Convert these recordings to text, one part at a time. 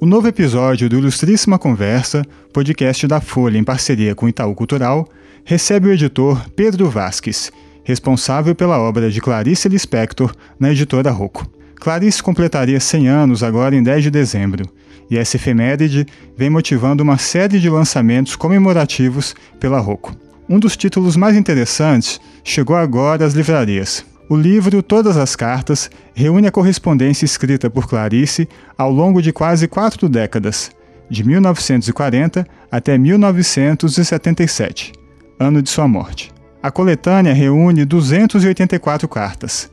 O novo episódio do Ilustríssima Conversa, podcast da Folha em parceria com Itaú Cultural, recebe o editor Pedro Vasques, responsável pela obra de Clarice Lispector na editora Rocco. Clarice completaria 100 anos agora em 10 de dezembro, e essa efeméride vem motivando uma série de lançamentos comemorativos pela Rocco. Um dos títulos mais interessantes chegou agora às livrarias. O livro Todas as Cartas reúne a correspondência escrita por Clarice ao longo de quase quatro décadas, de 1940 até 1977, ano de sua morte. A coletânea reúne 284 cartas,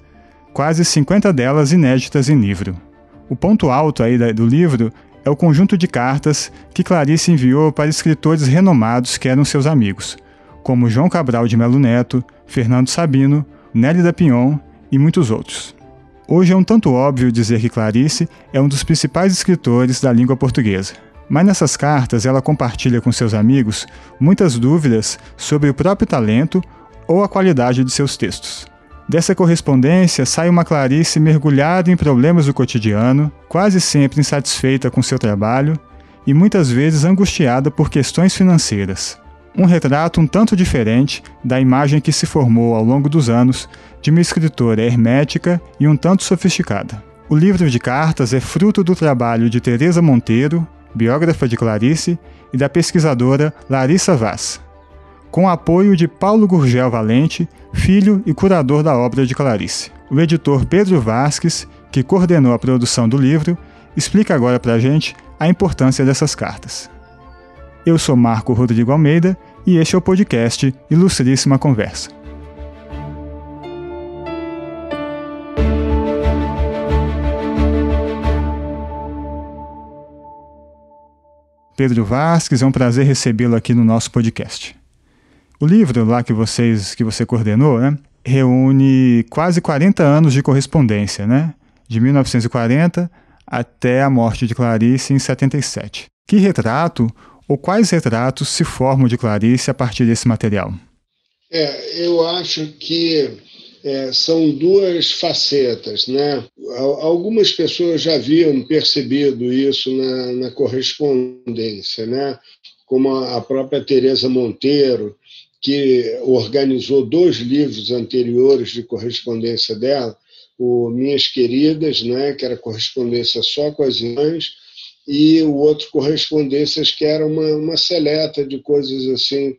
quase 50 delas inéditas em livro. O ponto alto aí do livro é o conjunto de cartas que Clarice enviou para escritores renomados que eram seus amigos, como João Cabral de Melo Neto, Fernando Sabino, Nélida Pinhon e muitos outros. Hoje é um tanto óbvio dizer que Clarice é um dos principais escritores da língua portuguesa. Mas nessas cartas ela compartilha com seus amigos muitas dúvidas sobre o próprio talento ou a qualidade de seus textos. Dessa correspondência sai uma Clarice mergulhada em problemas do cotidiano, quase sempre insatisfeita com seu trabalho e muitas vezes angustiada por questões financeiras um retrato um tanto diferente da imagem que se formou ao longo dos anos de uma escritora hermética e um tanto sofisticada. O livro de cartas é fruto do trabalho de Teresa Monteiro, biógrafa de Clarice, e da pesquisadora Larissa Vaz, com apoio de Paulo Gurgel Valente, filho e curador da obra de Clarice. O editor Pedro Vasques, que coordenou a produção do livro, explica agora para a gente a importância dessas cartas. Eu sou Marco Rodrigo Almeida e este é o podcast Ilustríssima Conversa. Pedro Vasques, é um prazer recebê-lo aqui no nosso podcast. O livro lá que vocês que você coordenou, né, reúne quase 40 anos de correspondência, né? De 1940 até a morte de Clarice em 77. Que retrato ou quais retratos se formam de Clarice a partir desse material? É, eu acho que é, são duas facetas. Né? Algumas pessoas já haviam percebido isso na, na correspondência, né? como a própria Teresa Monteiro, que organizou dois livros anteriores de correspondência dela, o Minhas Queridas, né, que era correspondência só com as irmãs, e o outro correspondências que era uma, uma seleta de coisas assim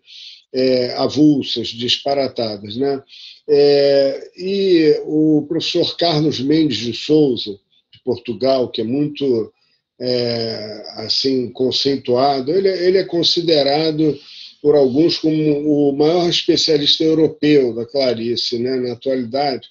é, avulsas, disparatadas, né? É, e o professor Carlos Mendes de Souza de Portugal, que é muito é, assim conceituado, ele, ele é considerado por alguns como o maior especialista europeu da Clarice, né, na atualidade.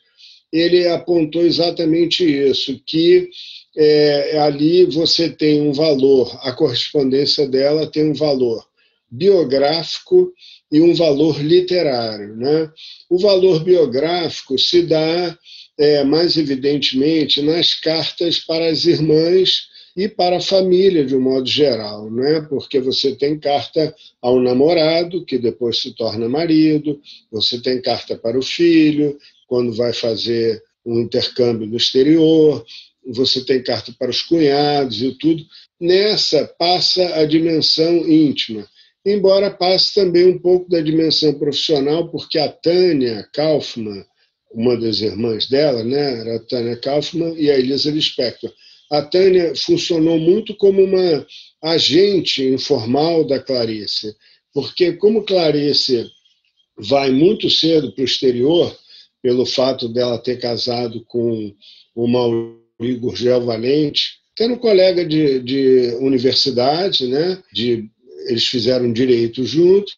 Ele apontou exatamente isso, que é, ali você tem um valor, a correspondência dela tem um valor biográfico e um valor literário. Né? O valor biográfico se dá é, mais evidentemente nas cartas para as irmãs e para a família de um modo geral, né? porque você tem carta ao namorado, que depois se torna marido, você tem carta para o filho, quando vai fazer um intercâmbio no exterior, você tem carta para os cunhados e tudo. Nessa passa a dimensão íntima, embora passe também um pouco da dimensão profissional, porque a Tânia Kaufmann, uma das irmãs dela, né, era a Tânia Kaufmann e a Elisa Lispector. A Tânia funcionou muito como uma agente informal da Clarice, porque como Clarice vai muito cedo para o exterior, pelo fato dela ter casado com o Maurício Igor Gel Valente, que era um colega de, de universidade, né? De, eles fizeram direito junto,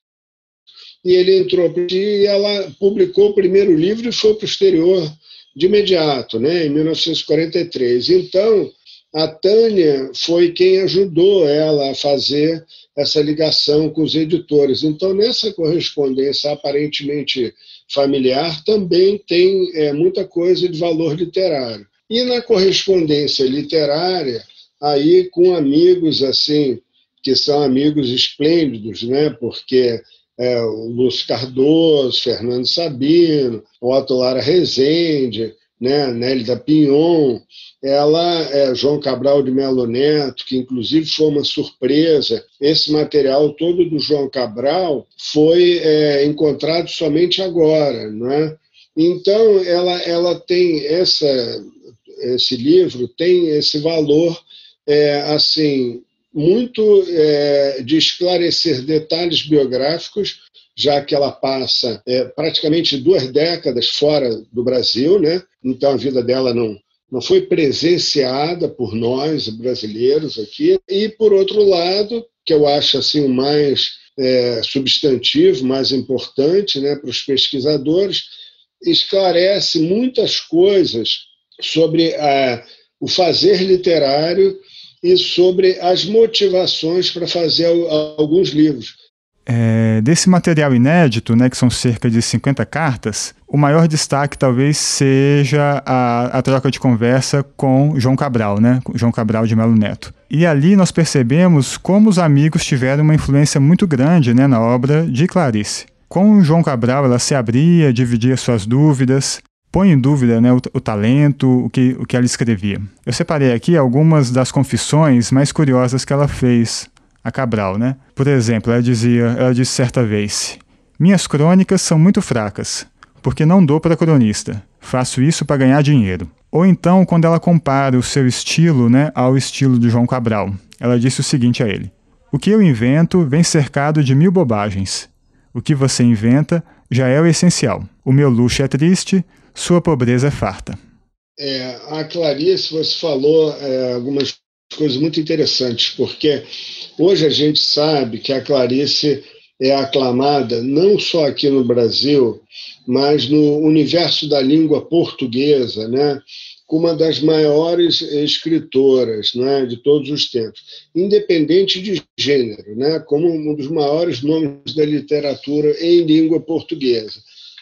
e ele entrou e ela publicou o primeiro livro e foi para o exterior de imediato, né? Em 1943. Então, a Tânia foi quem ajudou ela a fazer essa ligação com os editores. Então, nessa correspondência aparentemente familiar, também tem é, muita coisa de valor literário. E na correspondência literária, aí com amigos assim, que são amigos esplêndidos, né? porque é, Lúcio Cardoso, Fernando Sabino, Otto Lara Rezende, né, Nélida Pinhon, ela, é, João Cabral de Melo Neto, que inclusive foi uma surpresa, esse material todo do João Cabral foi é, encontrado somente agora, não é? Então, ela, ela tem essa, esse livro tem esse valor é, assim muito é, de esclarecer detalhes biográficos, já que ela passa é, praticamente duas décadas fora do Brasil, né? Então a vida dela não não foi presenciada por nós brasileiros aqui. E por outro lado, que eu acho assim o mais é, substantivo, mais importante, né, para os pesquisadores, esclarece muitas coisas sobre a, o fazer literário e sobre as motivações para fazer alguns livros. É, desse material inédito, né, que são cerca de 50 cartas, o maior destaque talvez seja a, a troca de conversa com João Cabral, né, João Cabral de Melo Neto. E ali nós percebemos como os amigos tiveram uma influência muito grande né, na obra de Clarice. Com João Cabral, ela se abria, dividia suas dúvidas, põe em dúvida né, o, o, talento, o que, o que ela escrevia. Eu separei aqui algumas das confissões mais curiosas que ela fez a Cabral. Né? Por exemplo, ela dizia, ela disse certa vez: Minhas crônicas são muito fracas, porque não dou para cronista. Faço isso para ganhar dinheiro. Ou então, quando ela compara o seu estilo né, ao estilo de João Cabral, ela disse o seguinte a ele: O que eu invento vem cercado de mil bobagens. O que você inventa já é o essencial. O meu luxo é triste, sua pobreza é farta. É, a Clarice, você falou é, algumas coisas muito interessantes, porque hoje a gente sabe que a Clarice é aclamada não só aqui no Brasil, mas no universo da língua portuguesa, né? como uma das maiores escritoras né, de todos os tempos, independente de gênero, né, como um dos maiores nomes da literatura em língua portuguesa.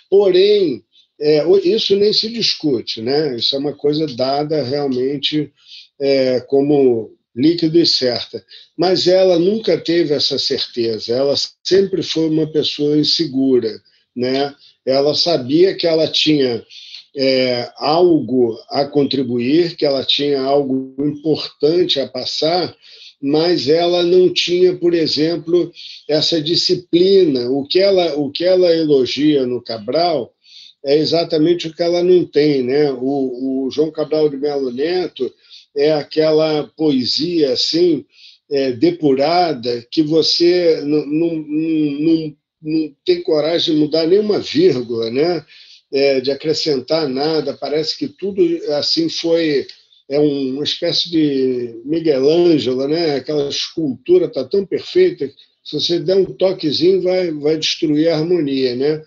Porém, é, isso nem se discute, né? Isso é uma coisa dada realmente é, como líquido e certa. Mas ela nunca teve essa certeza. Ela sempre foi uma pessoa insegura, né? Ela sabia que ela tinha é, algo a contribuir, que ela tinha algo importante a passar, mas ela não tinha, por exemplo, essa disciplina. O que ela, o que ela elogia no Cabral é exatamente o que ela não tem. Né? O, o João Cabral de Melo Neto é aquela poesia assim, é, depurada, que você não, tem coragem de mudar nenhuma vírgula, né? É, de acrescentar nada, parece que tudo assim foi é uma espécie de Miguel Ângelo, né? Aquela escultura está tão perfeita, se você der um toquezinho vai vai destruir a harmonia, né?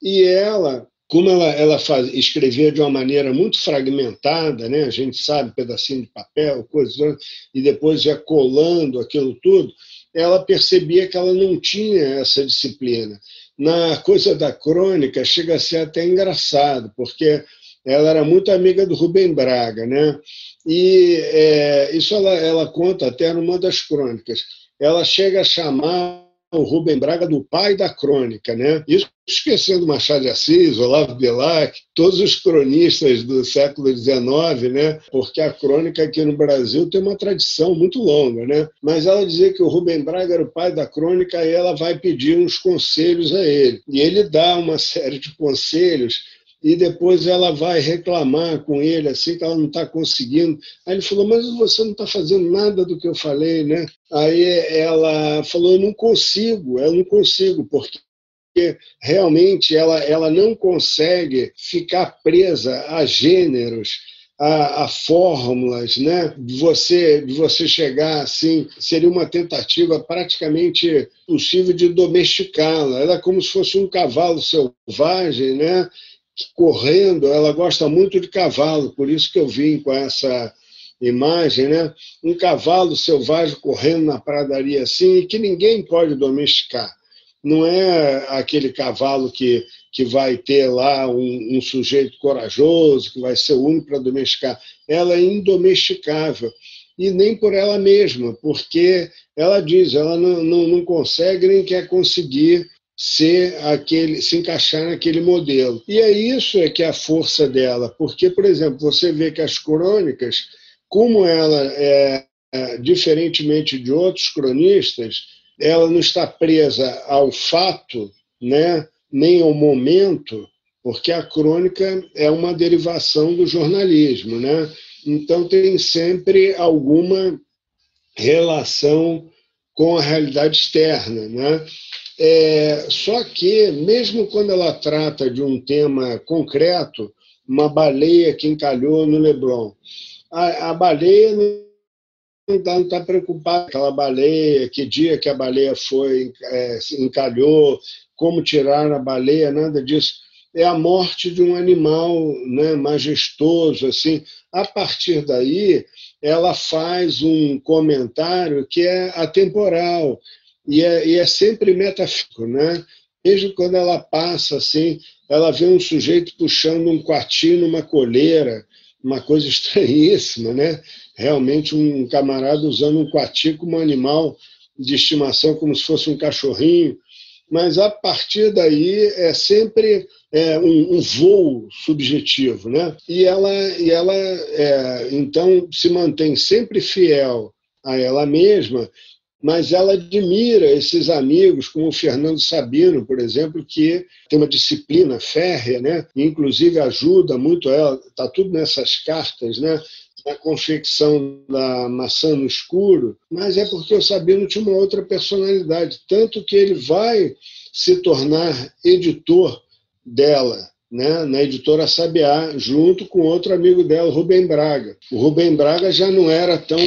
E ela como ela, ela faz, escrevia de uma maneira muito fragmentada, né? a gente sabe, pedacinho de papel, coisas, e depois ia colando aquilo tudo, ela percebia que ela não tinha essa disciplina. Na coisa da crônica, chega a ser até engraçado, porque ela era muito amiga do Rubem Braga, né? E é, isso ela, ela conta até numa das crônicas. Ela chega a chamar o Rubem Braga do pai da crônica, né? Isso esquecendo Machado de Assis, Olavo Bilac, todos os cronistas do século XIX, né? Porque a crônica aqui no Brasil tem uma tradição muito longa, né? Mas ela dizia que o Rubem Braga era o pai da crônica e ela vai pedir uns conselhos a ele. E ele dá uma série de conselhos e depois ela vai reclamar com ele assim que ela não está conseguindo. Aí ele falou, mas você não está fazendo nada do que eu falei, né? Aí ela falou, eu não consigo, eu não consigo, porque realmente ela, ela não consegue ficar presa a gêneros, a, a, fórmulas, né? De você, de você chegar assim, seria uma tentativa praticamente possível de domesticá-la. Ela é como se fosse um cavalo selvagem, né? Correndo, ela gosta muito de cavalo, por isso que eu vim com essa imagem, né? Um cavalo selvagem correndo na pradaria assim, que ninguém pode domesticar. Não é aquele cavalo que, que vai ter lá um, um sujeito corajoso, que vai ser o único para domesticar. Ela é indomesticável. E nem por ela mesma, porque ela diz, ela não, não, não consegue nem quer conseguir ser aquele, se encaixar naquele modelo. E é isso é que é a força dela, porque, por exemplo, você vê que as crônicas, como ela é, é diferentemente de outros cronistas, ela não está presa ao fato, né, nem ao momento, porque a crônica é uma derivação do jornalismo, né? Então tem sempre alguma relação com a realidade externa, né? É, só que mesmo quando ela trata de um tema concreto, uma baleia que encalhou no Leblon, a, a baleia não está tá preocupada com aquela baleia, que dia que a baleia foi, é, encalhou, como tirar a baleia, nada disso é a morte de um animal né, majestoso. assim. A partir daí, ela faz um comentário que é atemporal e é, e é sempre metafísico. Né? Mesmo quando ela passa assim, ela vê um sujeito puxando um quartinho numa coleira, uma coisa estranhíssima, né? Realmente um camarada usando um coati como um animal de estimação, como se fosse um cachorrinho. Mas a partir daí é sempre é, um, um, voo subjetivo, né? E ela, e ela é, então se mantém sempre fiel a ela mesma, mas ela admira esses amigos, como o Fernando Sabino, por exemplo, que tem uma disciplina férrea, né? E, inclusive ajuda muito ela. Está tudo nessas cartas, né? Na confecção da maçã no escuro, mas é porque o Sabino tinha uma outra personalidade, tanto que ele vai se tornar editor dela, né, na editora Sabiá, junto com outro amigo dela, Rubem Braga. O Rubem Braga já não era tão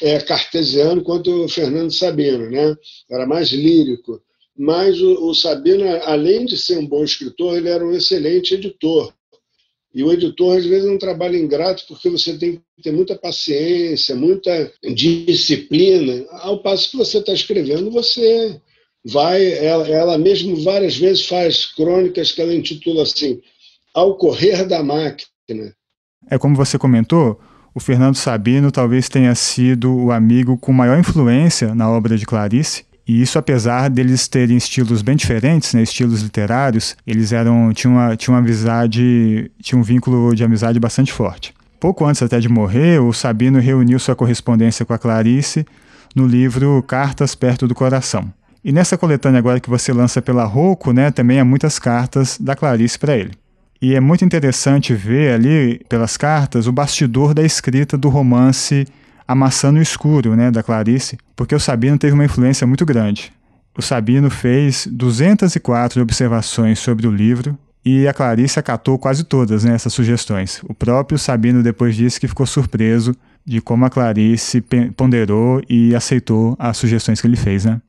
é, cartesiano quanto o Fernando Sabino, né? era mais lírico. Mas o, o Sabino, além de ser um bom escritor, ele era um excelente editor. E o editor, às vezes, é um trabalho ingrato porque você tem que ter muita paciência, muita disciplina. Ao passo que você está escrevendo, você vai, ela, ela mesmo várias vezes faz crônicas que ela intitula assim, Ao Correr da Máquina. É como você comentou, o Fernando Sabino talvez tenha sido o amigo com maior influência na obra de Clarice, e isso apesar deles terem estilos bem diferentes, né, estilos literários, eles eram tinham uma, tinham uma amizade, tinha um vínculo de amizade bastante forte. Pouco antes até de morrer, o Sabino reuniu sua correspondência com a Clarice no livro Cartas Perto do Coração. E nessa coletânea agora que você lança pela Rocco, né, também há muitas cartas da Clarice para ele. E é muito interessante ver ali, pelas cartas, o bastidor da escrita do romance A Maçã no Escuro, né, da Clarice, porque o Sabino teve uma influência muito grande. O Sabino fez 204 observações sobre o livro e a Clarice acatou quase todas né, essas sugestões. O próprio Sabino depois disse que ficou surpreso de como a Clarice ponderou e aceitou as sugestões que ele fez, né?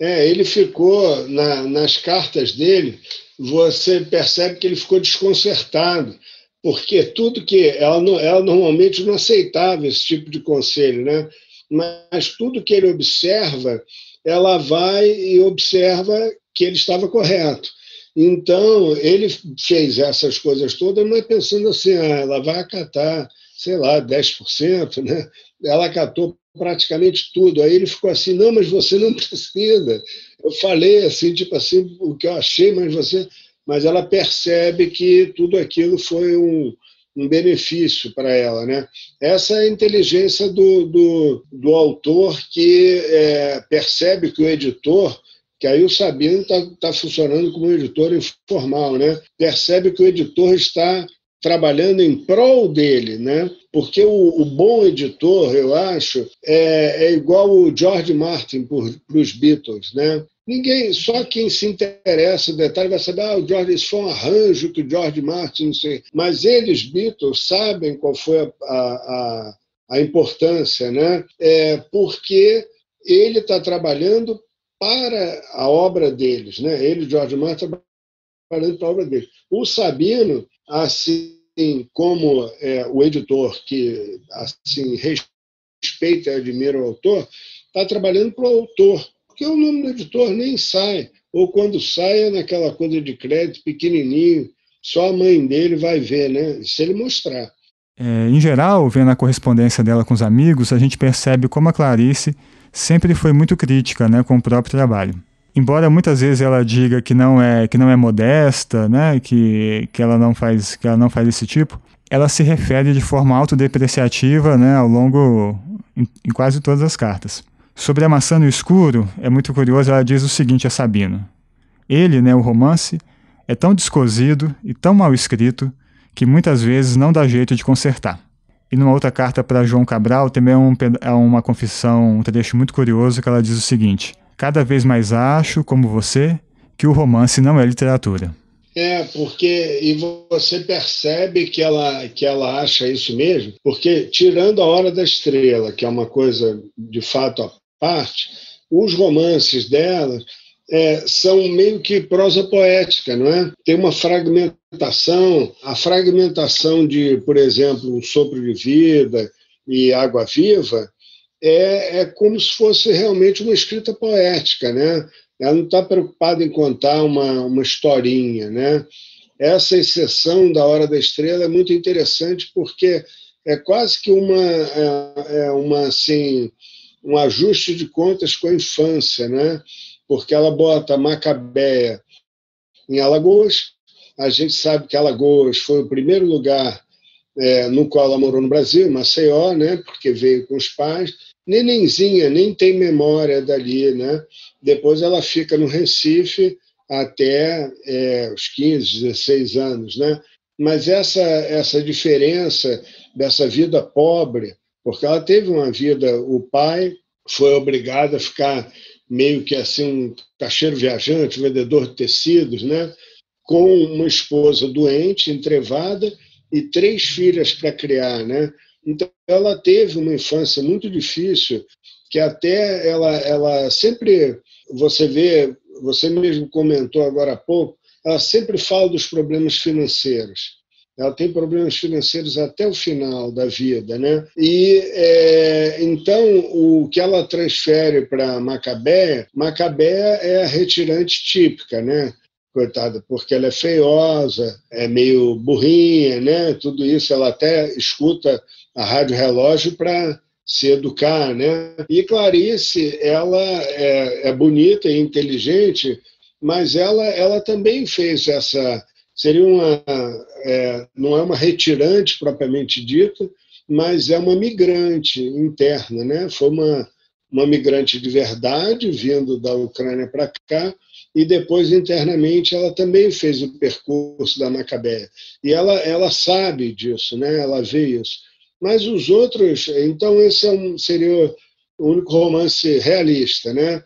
É, ele ficou, na, nas cartas dele, você percebe que ele ficou desconcertado, porque tudo que. Ela, ela normalmente não aceitava esse tipo de conselho, né? mas tudo que ele observa, ela vai e observa que ele estava correto. Então, ele fez essas coisas todas, mas pensando assim, ah, ela vai acatar, sei lá, 10%, né? Ela acatou praticamente tudo. Aí ele ficou assim: não, mas você não precisa. Eu falei assim, tipo assim, o que eu achei, mas você. Mas ela percebe que tudo aquilo foi um, um benefício para ela. Né? Essa é a inteligência do, do, do autor que é, percebe que o editor que aí o Sabino está tá funcionando como um editor informal, né? Percebe que o editor está trabalhando em prol dele, né? Porque o, o bom editor, eu acho, é, é igual o George Martin para os Beatles, né? Ninguém, só quem se interessa no detalhe vai saber, ah, o George, isso foi um arranjo que o George Martin, não sei. Mas eles, Beatles, sabem qual foi a, a, a importância, né? É porque ele está trabalhando para a obra deles, né? Ele, George Martin, trabalhando para a obra deles. O Sabino assim como é, o editor que assim respeita e admira o autor, está trabalhando para o autor, porque o nome do editor nem sai, ou quando sai é naquela coisa de crédito pequenininho, só a mãe dele vai ver, né? Se ele mostrar. É, em geral, vendo a correspondência dela com os amigos, a gente percebe como a Clarice sempre foi muito crítica né, com o próprio trabalho. Embora muitas vezes ela diga que não é que não é modesta, né, que, que ela não faz que ela não faz esse tipo, ela se refere de forma autodepreciativa, né, ao longo em, em quase todas as cartas. Sobre a maçã no escuro, é muito curioso, ela diz o seguinte a Sabino: Ele, né, o romance, é tão descosido e tão mal escrito que muitas vezes não dá jeito de consertar. E numa outra carta para João Cabral, também é, um, é uma confissão, um trecho muito curioso, que ela diz o seguinte: Cada vez mais acho, como você, que o romance não é literatura. É, porque e você percebe que ela, que ela acha isso mesmo, porque tirando a Hora da Estrela, que é uma coisa de fato à parte, os romances dela é, são meio que prosa poética, não é? Tem uma fragmentação, a fragmentação de, por exemplo, um sopro de vida e água viva é, é como se fosse realmente uma escrita poética, né? Ela não está preocupada em contar uma, uma historinha, né? Essa exceção da Hora da Estrela é muito interessante porque é quase que uma, é, é uma assim, um ajuste de contas com a infância, né? porque ela bota Macabeia em Alagoas. A gente sabe que Alagoas foi o primeiro lugar é, no qual ela morou no Brasil, Maceió, né, porque veio com os pais. Nenenzinha, nem tem memória dali. Né? Depois ela fica no Recife até é, os 15, 16 anos. Né? Mas essa, essa diferença dessa vida pobre, porque ela teve uma vida, o pai foi obrigado a ficar meio que assim um caixeiro viajante, vendedor de tecidos, né? com uma esposa doente, entrevada, e três filhas para criar. Né? Então, ela teve uma infância muito difícil, que até ela, ela sempre, você vê, você mesmo comentou agora há pouco, ela sempre fala dos problemas financeiros ela tem problemas financeiros até o final da vida, né? E é, então o que ela transfere para Macabé, Macabé é a retirante típica, né? Coitada, porque ela é feiosa, é meio burrinha, né? Tudo isso ela até escuta a rádio relógio para se educar, né? E Clarice, ela é, é bonita e inteligente, mas ela, ela também fez essa seria uma é, não é uma retirante propriamente dita, mas é uma migrante interna, né? Foi uma uma migrante de verdade vindo da Ucrânia para cá e depois internamente ela também fez o percurso da Macabéia e ela ela sabe disso, né? Ela vê isso. Mas os outros, então esse é um, seria o único romance realista, né?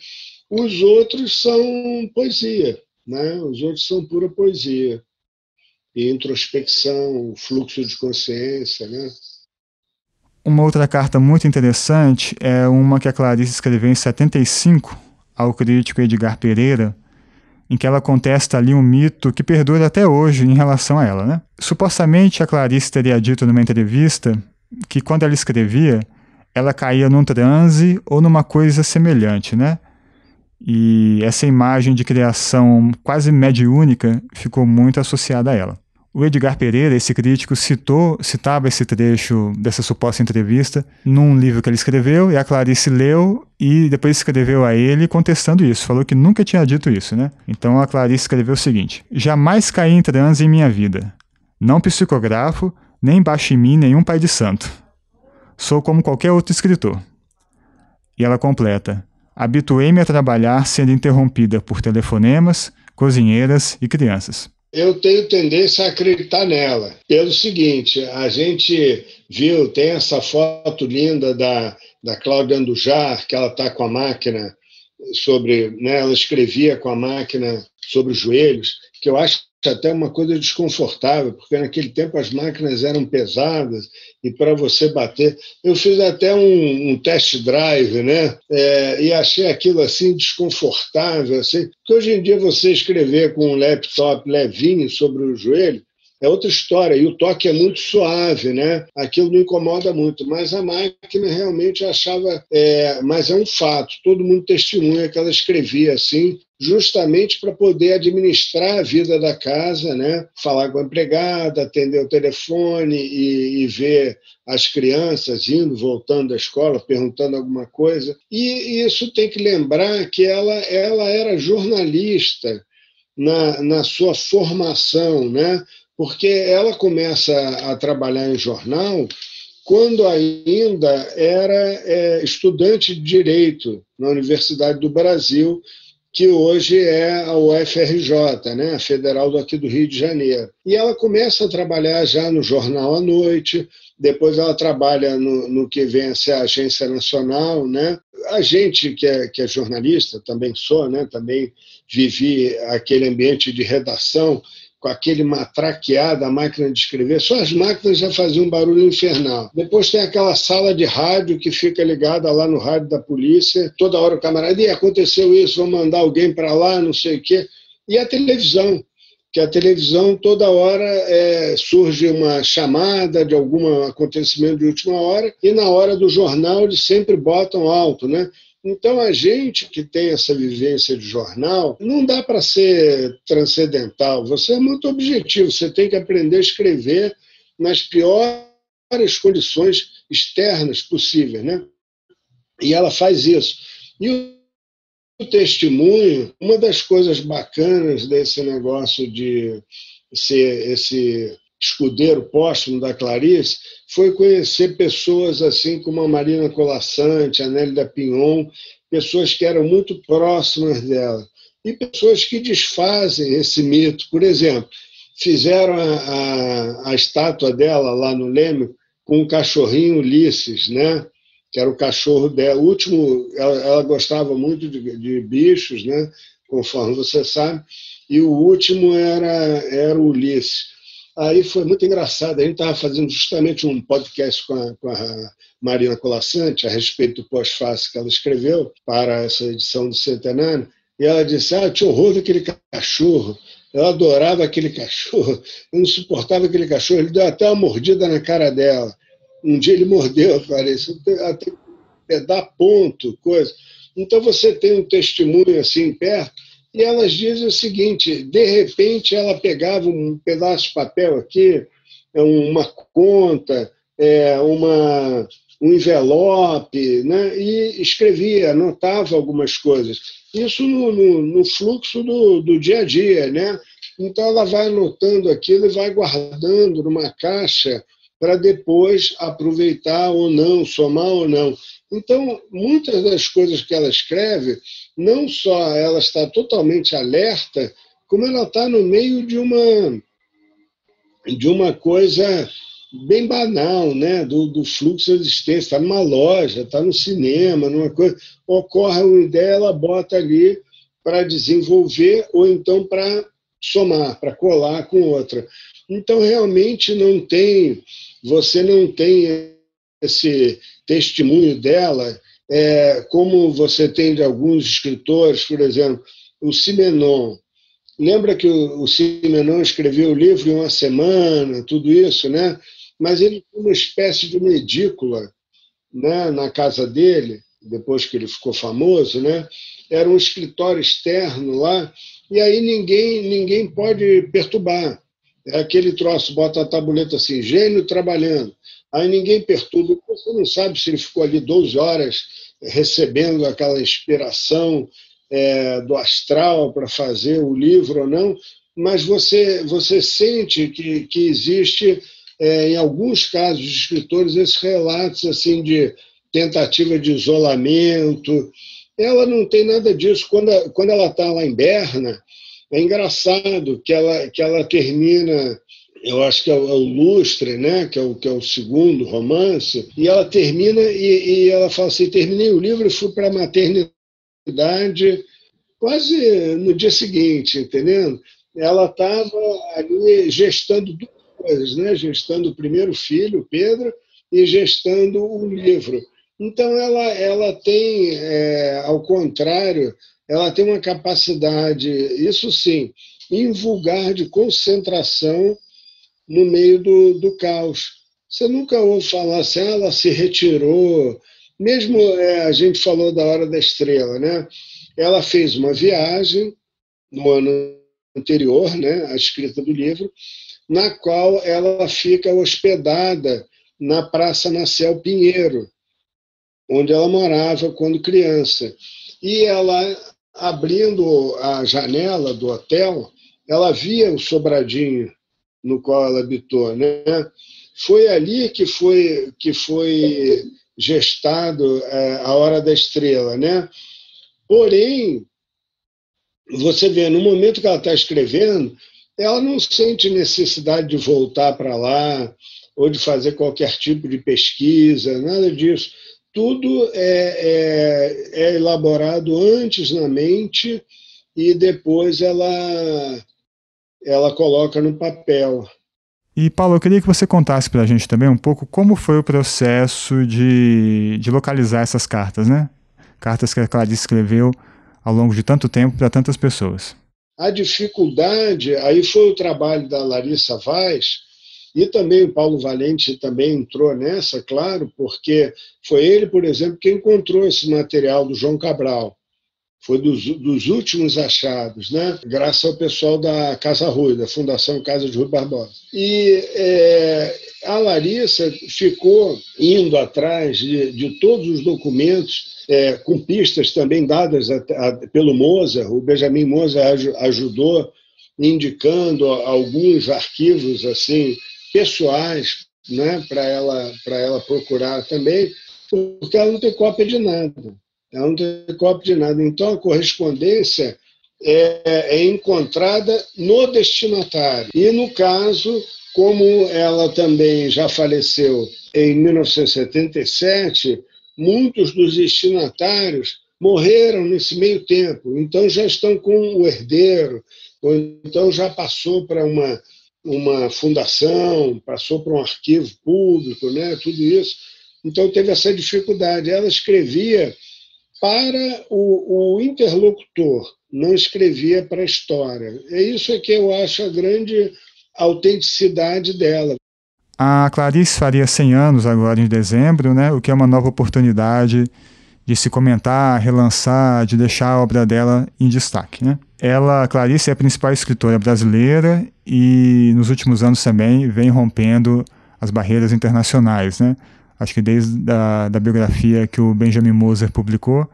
Os outros são poesia, né? Os outros são pura poesia e introspecção, fluxo de consciência, né? Uma outra carta muito interessante é uma que a Clarice escreveu em 75 ao crítico Edgar Pereira, em que ela contesta ali um mito que perdura até hoje em relação a ela. Né? Supostamente a Clarice teria dito numa entrevista que quando ela escrevia, ela caía num transe ou numa coisa semelhante, né? E essa imagem de criação quase mediúnica ficou muito associada a ela. O Edgar Pereira, esse crítico, citou, citava esse trecho dessa suposta entrevista num livro que ele escreveu, e a Clarice leu e depois escreveu a ele contestando isso. Falou que nunca tinha dito isso, né? Então a Clarice escreveu o seguinte: Jamais caí em transe em minha vida. Não psicografo, nem baixo em mim nenhum pai de santo. Sou como qualquer outro escritor. E ela completa: Habituei-me a trabalhar sendo interrompida por telefonemas, cozinheiras e crianças eu tenho tendência a acreditar nela. Pelo seguinte, a gente viu, tem essa foto linda da, da Cláudia Andujar, que ela está com a máquina sobre, né, ela escrevia com a máquina sobre os joelhos, que eu acho até uma coisa desconfortável, porque naquele tempo as máquinas eram pesadas e para você bater. Eu fiz até um, um test drive, né? É, e achei aquilo assim desconfortável, assim. Porque hoje em dia você escrever com um laptop levinho sobre o joelho é outra história. E o toque é muito suave, né? Aquilo não incomoda muito. Mas a máquina realmente achava. É, mas é um fato, todo mundo testemunha que ela escrevia assim, justamente para poder administrar a vida da casa, né? falar com a empregada, atender o telefone e, e, ver as crianças indo, voltando da escola, perguntando alguma coisa. E, e isso tem que lembrar que ela, ela era jornalista na, na sua formação, né? Porque ela começa a trabalhar em jornal quando ainda era é, estudante de direito na Universidade do Brasil, que hoje é a UFRJ, né, a Federal daqui do Rio de Janeiro. E ela começa a trabalhar já no Jornal à Noite, depois ela trabalha no, no que vem a ser a Agência Nacional. Né? A gente que é, que é jornalista, também sou, né, também vivi aquele ambiente de redação, com aquele matraqueado, a máquina de escrever, só as máquinas já faziam um barulho infernal. Depois tem aquela sala de rádio que fica ligada lá no rádio da polícia, toda hora o camarada, e aconteceu isso, vamos mandar alguém para lá, não sei o quê. E a televisão, que a televisão toda hora é, surge uma chamada de algum acontecimento de última hora, e na hora do jornal eles sempre botam alto, né? Então, a gente que tem essa vivência de jornal, não dá para ser transcendental. Você é muito objetivo, você tem que aprender a escrever nas piores condições externas possíveis. Né? E ela faz isso. E o testemunho, uma das coisas bacanas desse negócio de ser esse escudeiro póstumo da Clarice, foi conhecer pessoas assim como a Marina Colassante, a Nélida Pinhon, pessoas que eram muito próximas dela. E pessoas que desfazem esse mito. Por exemplo, fizeram a, a, a estátua dela lá no Leme com o cachorrinho Ulisses, né? que era o cachorro dela. O último, ela, ela gostava muito de, de, bichos, né? conforme você sabe, e o último era, era o Ulisses. Aí foi muito engraçado. A gente estava fazendo justamente um podcast com a, com a Marina Colassante a respeito do pós-fácil que ela escreveu para essa edição do Centenário. E ela disse: Ah, eu tinha horror daquele cachorro. Eu adorava aquele cachorro. Eu não suportava aquele cachorro. Ele deu até uma mordida na cara dela. Um dia ele mordeu, parece. Até dar ponto, coisa. Então você tem um testemunho assim perto e elas dizem o seguinte: de repente ela pegava um pedaço de papel aqui, uma conta, é, uma, um envelope, né, e escrevia, anotava algumas coisas. Isso no, no, no fluxo do, do dia a dia, né? Então ela vai anotando aquilo e vai guardando numa caixa para depois aproveitar ou não, somar ou não. Então, muitas das coisas que ela escreve não só ela está totalmente alerta, como ela está no meio de uma de uma coisa bem banal, né? do, do fluxo de existência. Está numa loja, está no cinema, numa coisa. Ocorre uma ideia, ela bota ali para desenvolver ou então para somar, para colar com outra. Então, realmente não tem, você não tem esse testemunho dela é, como você tem de alguns escritores, por exemplo, o Simenon. Lembra que o, o Simenon escreveu o livro em uma semana, tudo isso, né? Mas ele tinha uma espécie de uma edícula né, na casa dele, depois que ele ficou famoso, né? Era um escritório externo lá, e aí ninguém, ninguém pode perturbar. É aquele troço, bota a tabuleta assim, gênio trabalhando. Aí ninguém perturba, você não sabe se ele ficou ali 12 horas recebendo aquela inspiração é, do astral para fazer o livro ou não, mas você, você sente que, que existe, é, em alguns casos de escritores, esses relatos assim de tentativa de isolamento. Ela não tem nada disso. Quando, quando ela está lá em Berna, é engraçado que ela, que ela termina eu acho que é o, é o Lustre, né? que, é o, que é o segundo romance, e ela termina e, e ela fala assim: terminei o livro e fui para a maternidade quase no dia seguinte, entendendo? Ela estava ali gestando duas coisas, né? gestando o primeiro filho, Pedro, e gestando o livro. Então, ela, ela tem, é, ao contrário, ela tem uma capacidade, isso sim, invulgar de concentração no meio do, do caos. Você nunca ouve falar assim, ah, ela se retirou. Mesmo é, a gente falou da Hora da Estrela, né? Ela fez uma viagem no ano anterior, né, à escrita do livro, na qual ela fica hospedada na Praça Marcel Pinheiro, onde ela morava quando criança. E ela, abrindo a janela do hotel, ela via o sobradinho no qual ela habitou, né? Foi ali que foi que foi gestado é, a hora da estrela, né? Porém, você vê no momento que ela está escrevendo, ela não sente necessidade de voltar para lá ou de fazer qualquer tipo de pesquisa, nada disso. Tudo é, é, é elaborado antes na mente e depois ela ela coloca no papel. E, Paulo, eu queria que você contasse para a gente também um pouco como foi o processo de, de localizar essas cartas, né? Cartas que a Clarice escreveu ao longo de tanto tempo para tantas pessoas. A dificuldade, aí foi o trabalho da Larissa Vaz, e também o Paulo Valente também entrou nessa, claro, porque foi ele, por exemplo, que encontrou esse material do João Cabral foi dos, dos, últimos achados, né? graças ao pessoal da Casa Rui, da Fundação Casa de Rui Barbosa. E é, a Larissa ficou indo atrás de, de todos os documentos, é, com pistas também dadas a, a, pelo Moza, o Benjamin Moza ajudou indicando alguns arquivos assim pessoais né, para ela, ela procurar também, porque ela não tem cópia de nada. Ela não tem cópia de nada. Então, a correspondência é, é encontrada no destinatário. E, no caso, como ela também já faleceu em 1977, muitos dos destinatários morreram nesse meio tempo, então já estão com o herdeiro, ou então já passou para uma, uma fundação, passou para um arquivo público, né, tudo isso. Então teve essa dificuldade. Ela escrevia para o, o interlocutor, não escrevia para a história. É isso é que eu acho a grande autenticidade dela. A Clarice faria 100 anos agora em dezembro, né? o que é uma nova oportunidade de se comentar, relançar, de deixar a obra dela em destaque. Né? Ela, Clarice, é a principal escritora brasileira e nos últimos anos também vem rompendo as barreiras internacionais. Né? acho que desde a da biografia que o Benjamin Moser publicou,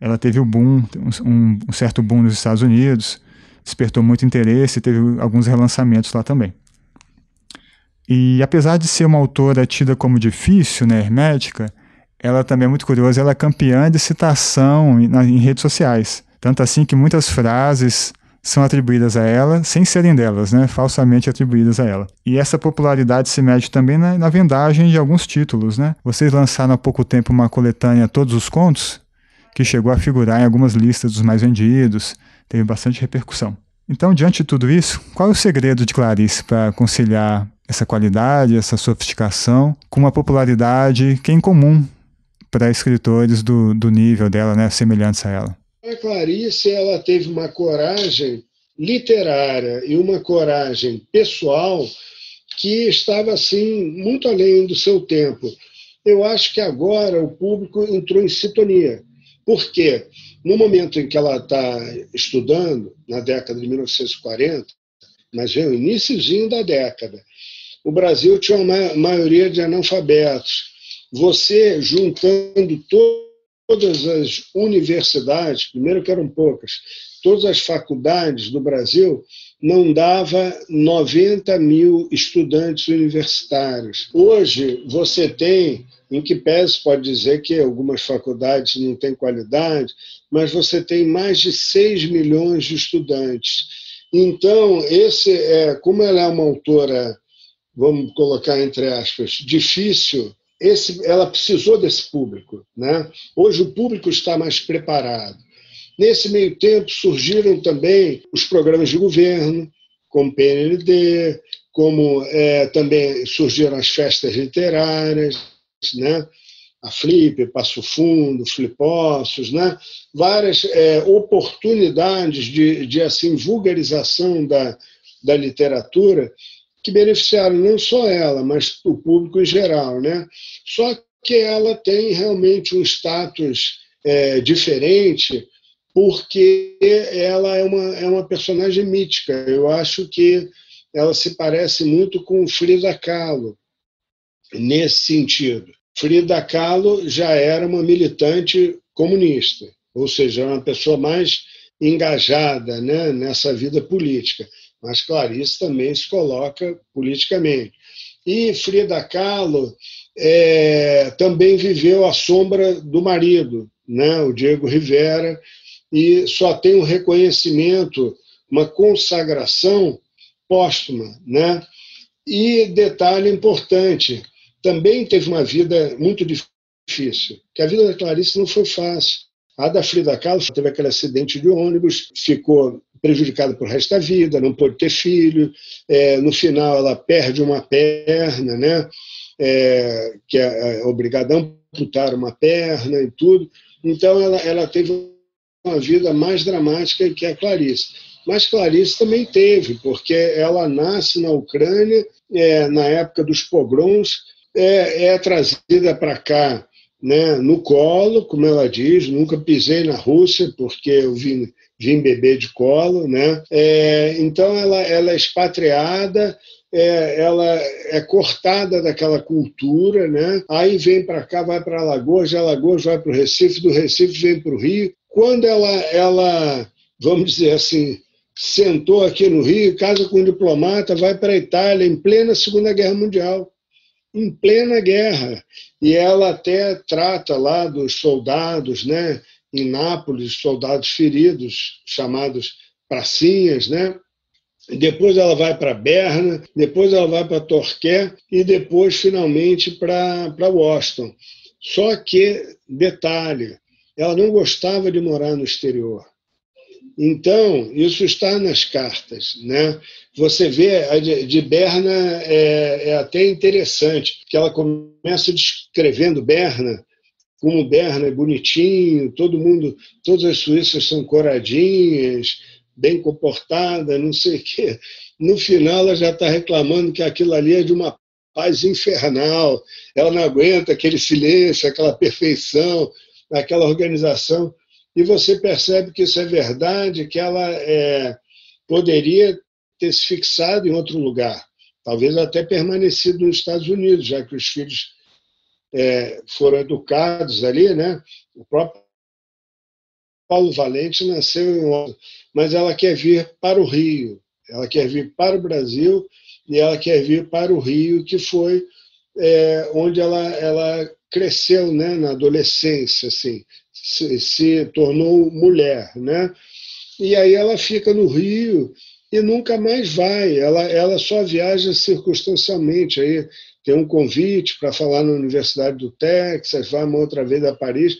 ela teve o boom, um, um, certo boom nos Estados Unidos, despertou muito interesse e teve alguns relançamentos lá também. E apesar de ser uma autora tida como difícil, né, hermética, ela também é muito curiosa, ela é campeã de citação em, em redes sociais. Tanto assim que muitas frases são atribuídas a ela sem serem delas, né, falsamente atribuídas a ela. E essa popularidade se mede também na, na, vendagem de alguns títulos. Né? Vocês lançaram há pouco tempo uma coletânea Todos os Contos, que chegou a figurar em algumas listas dos mais vendidos, teve bastante repercussão. Então, diante de tudo isso, qual é o segredo de Clarice para conciliar essa qualidade, essa sofisticação, com uma popularidade que é incomum para escritores do, do nível dela, né, semelhantes a ela? A Clarice ela teve uma coragem literária e uma coragem pessoal que estava assim muito além do seu tempo. Eu acho que agora o público entrou em sintonia. Por quê? No momento em que ela está estudando, na década de 1940, mas vem o iníciozinho da década, o Brasil tinha uma maioria de analfabetos. Você juntando todos todas as universidades, primeiro que eram poucas, todas as faculdades do Brasil, não dava 90 mil estudantes universitários. Hoje, você tem, em que pese pode dizer que algumas faculdades não têm qualidade, mas você tem mais de 6 milhões de estudantes. Então, esse é, como ela é uma autora, vamos colocar entre aspas, difícil esse, ela precisou desse público. Né? Hoje o público está mais preparado. Nesse meio tempo surgiram também os programas de governo, como PNLD, como é, também surgiram as festas literárias, né? a Flip, Passo Fundo, Flipossos, né? várias é, oportunidades de, de assim vulgarização da, da literatura que beneficiaram não só ela, mas o público em geral. Né? Só que ela tem realmente um status é, diferente, porque ela é uma, é uma personagem mítica. Eu acho que ela se parece muito com Frida Kahlo, nesse sentido. Frida Kahlo já era uma militante comunista, ou seja, uma pessoa mais engajada né, nessa vida política. Mas Clarice também se coloca politicamente. E Frida Kahlo é, também viveu à sombra do marido, né, o Diego Rivera, e só tem um reconhecimento, uma consagração póstuma. Né? E detalhe importante, também teve uma vida muito difícil, que a vida da Clarice não foi fácil. A da Frida Kahlo teve aquele acidente de ônibus, ficou prejudicada por resto da vida, não pôde ter filho. É, no final, ela perde uma perna, né? É, que é, é obrigada a amputar uma perna e tudo. Então, ela, ela teve uma vida mais dramática que a Clarice. Mas Clarice também teve, porque ela nasce na Ucrânia, é, na época dos pogroms, é, é trazida para cá né, no colo, como ela diz, nunca pisei na Rússia porque eu vim, vim beber de colo. Né? É, então ela, ela é expatriada, é, ela é cortada daquela cultura, né? aí vem para cá, vai para Alagoas, de Alagoas vai para o Recife, do Recife vem para o Rio. Quando ela, ela, vamos dizer assim, sentou aqui no Rio, casa com um diplomata, vai para a Itália em plena Segunda Guerra Mundial em plena guerra. E ela até trata lá dos soldados, né, em Nápoles, soldados feridos, chamados pracinhas, né? Depois ela vai para Berna, depois ela vai para Torquay e depois, finalmente, para Washington. Só que, detalhe, ela não gostava de morar no exterior. Então, isso está nas cartas. Né? Você vê, a de Berna é, é até interessante, que ela começa descrevendo Berna como Berna é bonitinho, todo mundo, todas as suíças são coradinhas, bem comportadas, não sei o quê. No final, ela já está reclamando que aquilo ali é de uma paz infernal, ela não aguenta aquele silêncio, aquela perfeição, aquela organização e você percebe que isso é verdade, que ela é, poderia ter se fixado em outro lugar, talvez até permanecido nos Estados Unidos, já que os filhos é, foram educados ali, né? O próprio Paulo Valente nasceu em Oslo, mas ela quer vir para o Rio, ela quer vir para o Brasil e ela quer vir para o Rio, que foi é, onde ela, ela cresceu, né? Na adolescência, assim se, se tornou mulher, né? E aí ela fica no Rio e nunca mais vai. Ela, ela só viaja circunstancialmente. Aí tem um convite para falar na Universidade do Texas, vai uma outra vez a Paris,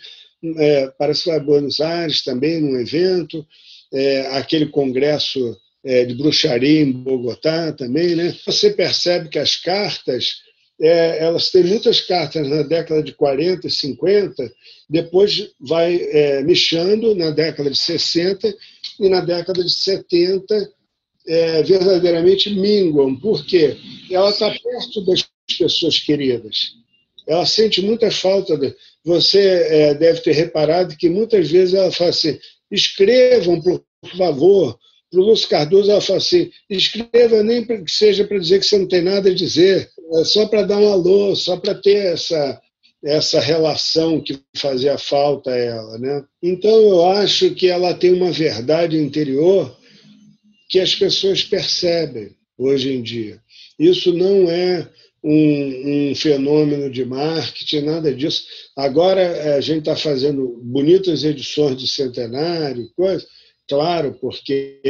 é, parece que vai a Buenos Aires também, num evento, é, aquele congresso é, de bruxaria em Bogotá também. Né? Você percebe que as cartas é, elas têm muitas cartas na década de 40 e 50, depois vai é, mexendo na década de 60 e na década de 70 é, verdadeiramente minguam. Por quê? Ela está perto das pessoas queridas. Ela sente muita falta. De... Você é, deve ter reparado que muitas vezes ela fala assim: escrevam, por favor, para o Lúcio Cardoso, ela fala assim: escreva nem que seja para dizer que você não tem nada a dizer, só para dar um alô, só para ter essa, essa relação que fazia falta a ela. Né? Então, eu acho que ela tem uma verdade interior que as pessoas percebem hoje em dia. Isso não é um, um, fenômeno de marketing, nada disso. Agora a gente está fazendo bonitas edições de centenário, coisa claro, porque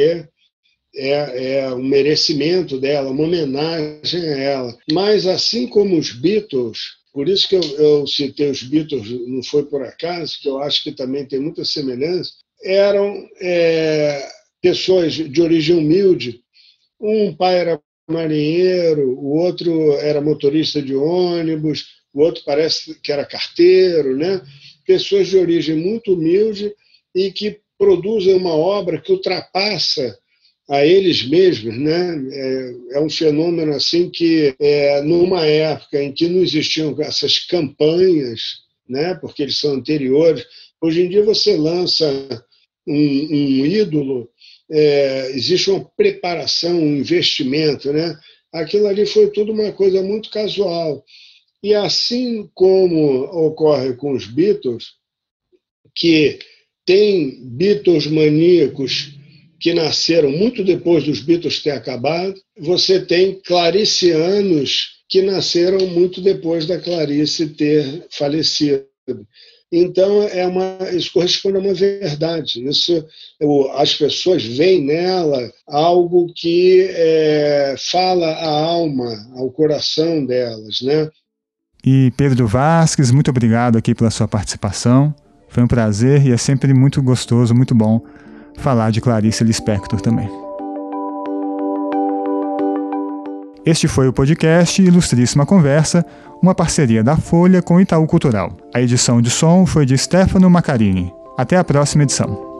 é, é um merecimento dela, uma homenagem a ela. Mas, assim como os Beatles, por isso que eu, eu citei os Beatles, não foi por acaso, que eu acho que também tem muita semelhança, eram é, pessoas de origem humilde. Um pai era marinheiro, o outro era motorista de ônibus, o outro parece que era carteiro, né? Pessoas de origem muito humilde e que produzem uma obra que ultrapassa a eles mesmos, né? É, é um fenômeno assim que, é, numa época em que não existiam essas campanhas, né? Porque eles são anteriores. Hoje em dia você lança um, um ídolo, é, existe uma preparação, um investimento, né? Aquilo ali foi tudo uma coisa muito casual. E assim como ocorre com os Beatles, que tem Beatles maníacos que nasceram muito depois dos Beatles ter acabado, você tem claricianos que nasceram muito depois da Clarice ter falecido. Então, é uma, isso corresponde a uma verdade. Isso, as pessoas veem nela algo que é, fala à alma, ao coração delas. Né? E Pedro Vasques, muito obrigado aqui pela sua participação. Foi um prazer e é sempre muito gostoso, muito bom falar de Clarice Lispector também. Este foi o podcast Ilustríssima Conversa, uma parceria da Folha com Itaú Cultural. A edição de som foi de Stefano Macarini. Até a próxima edição.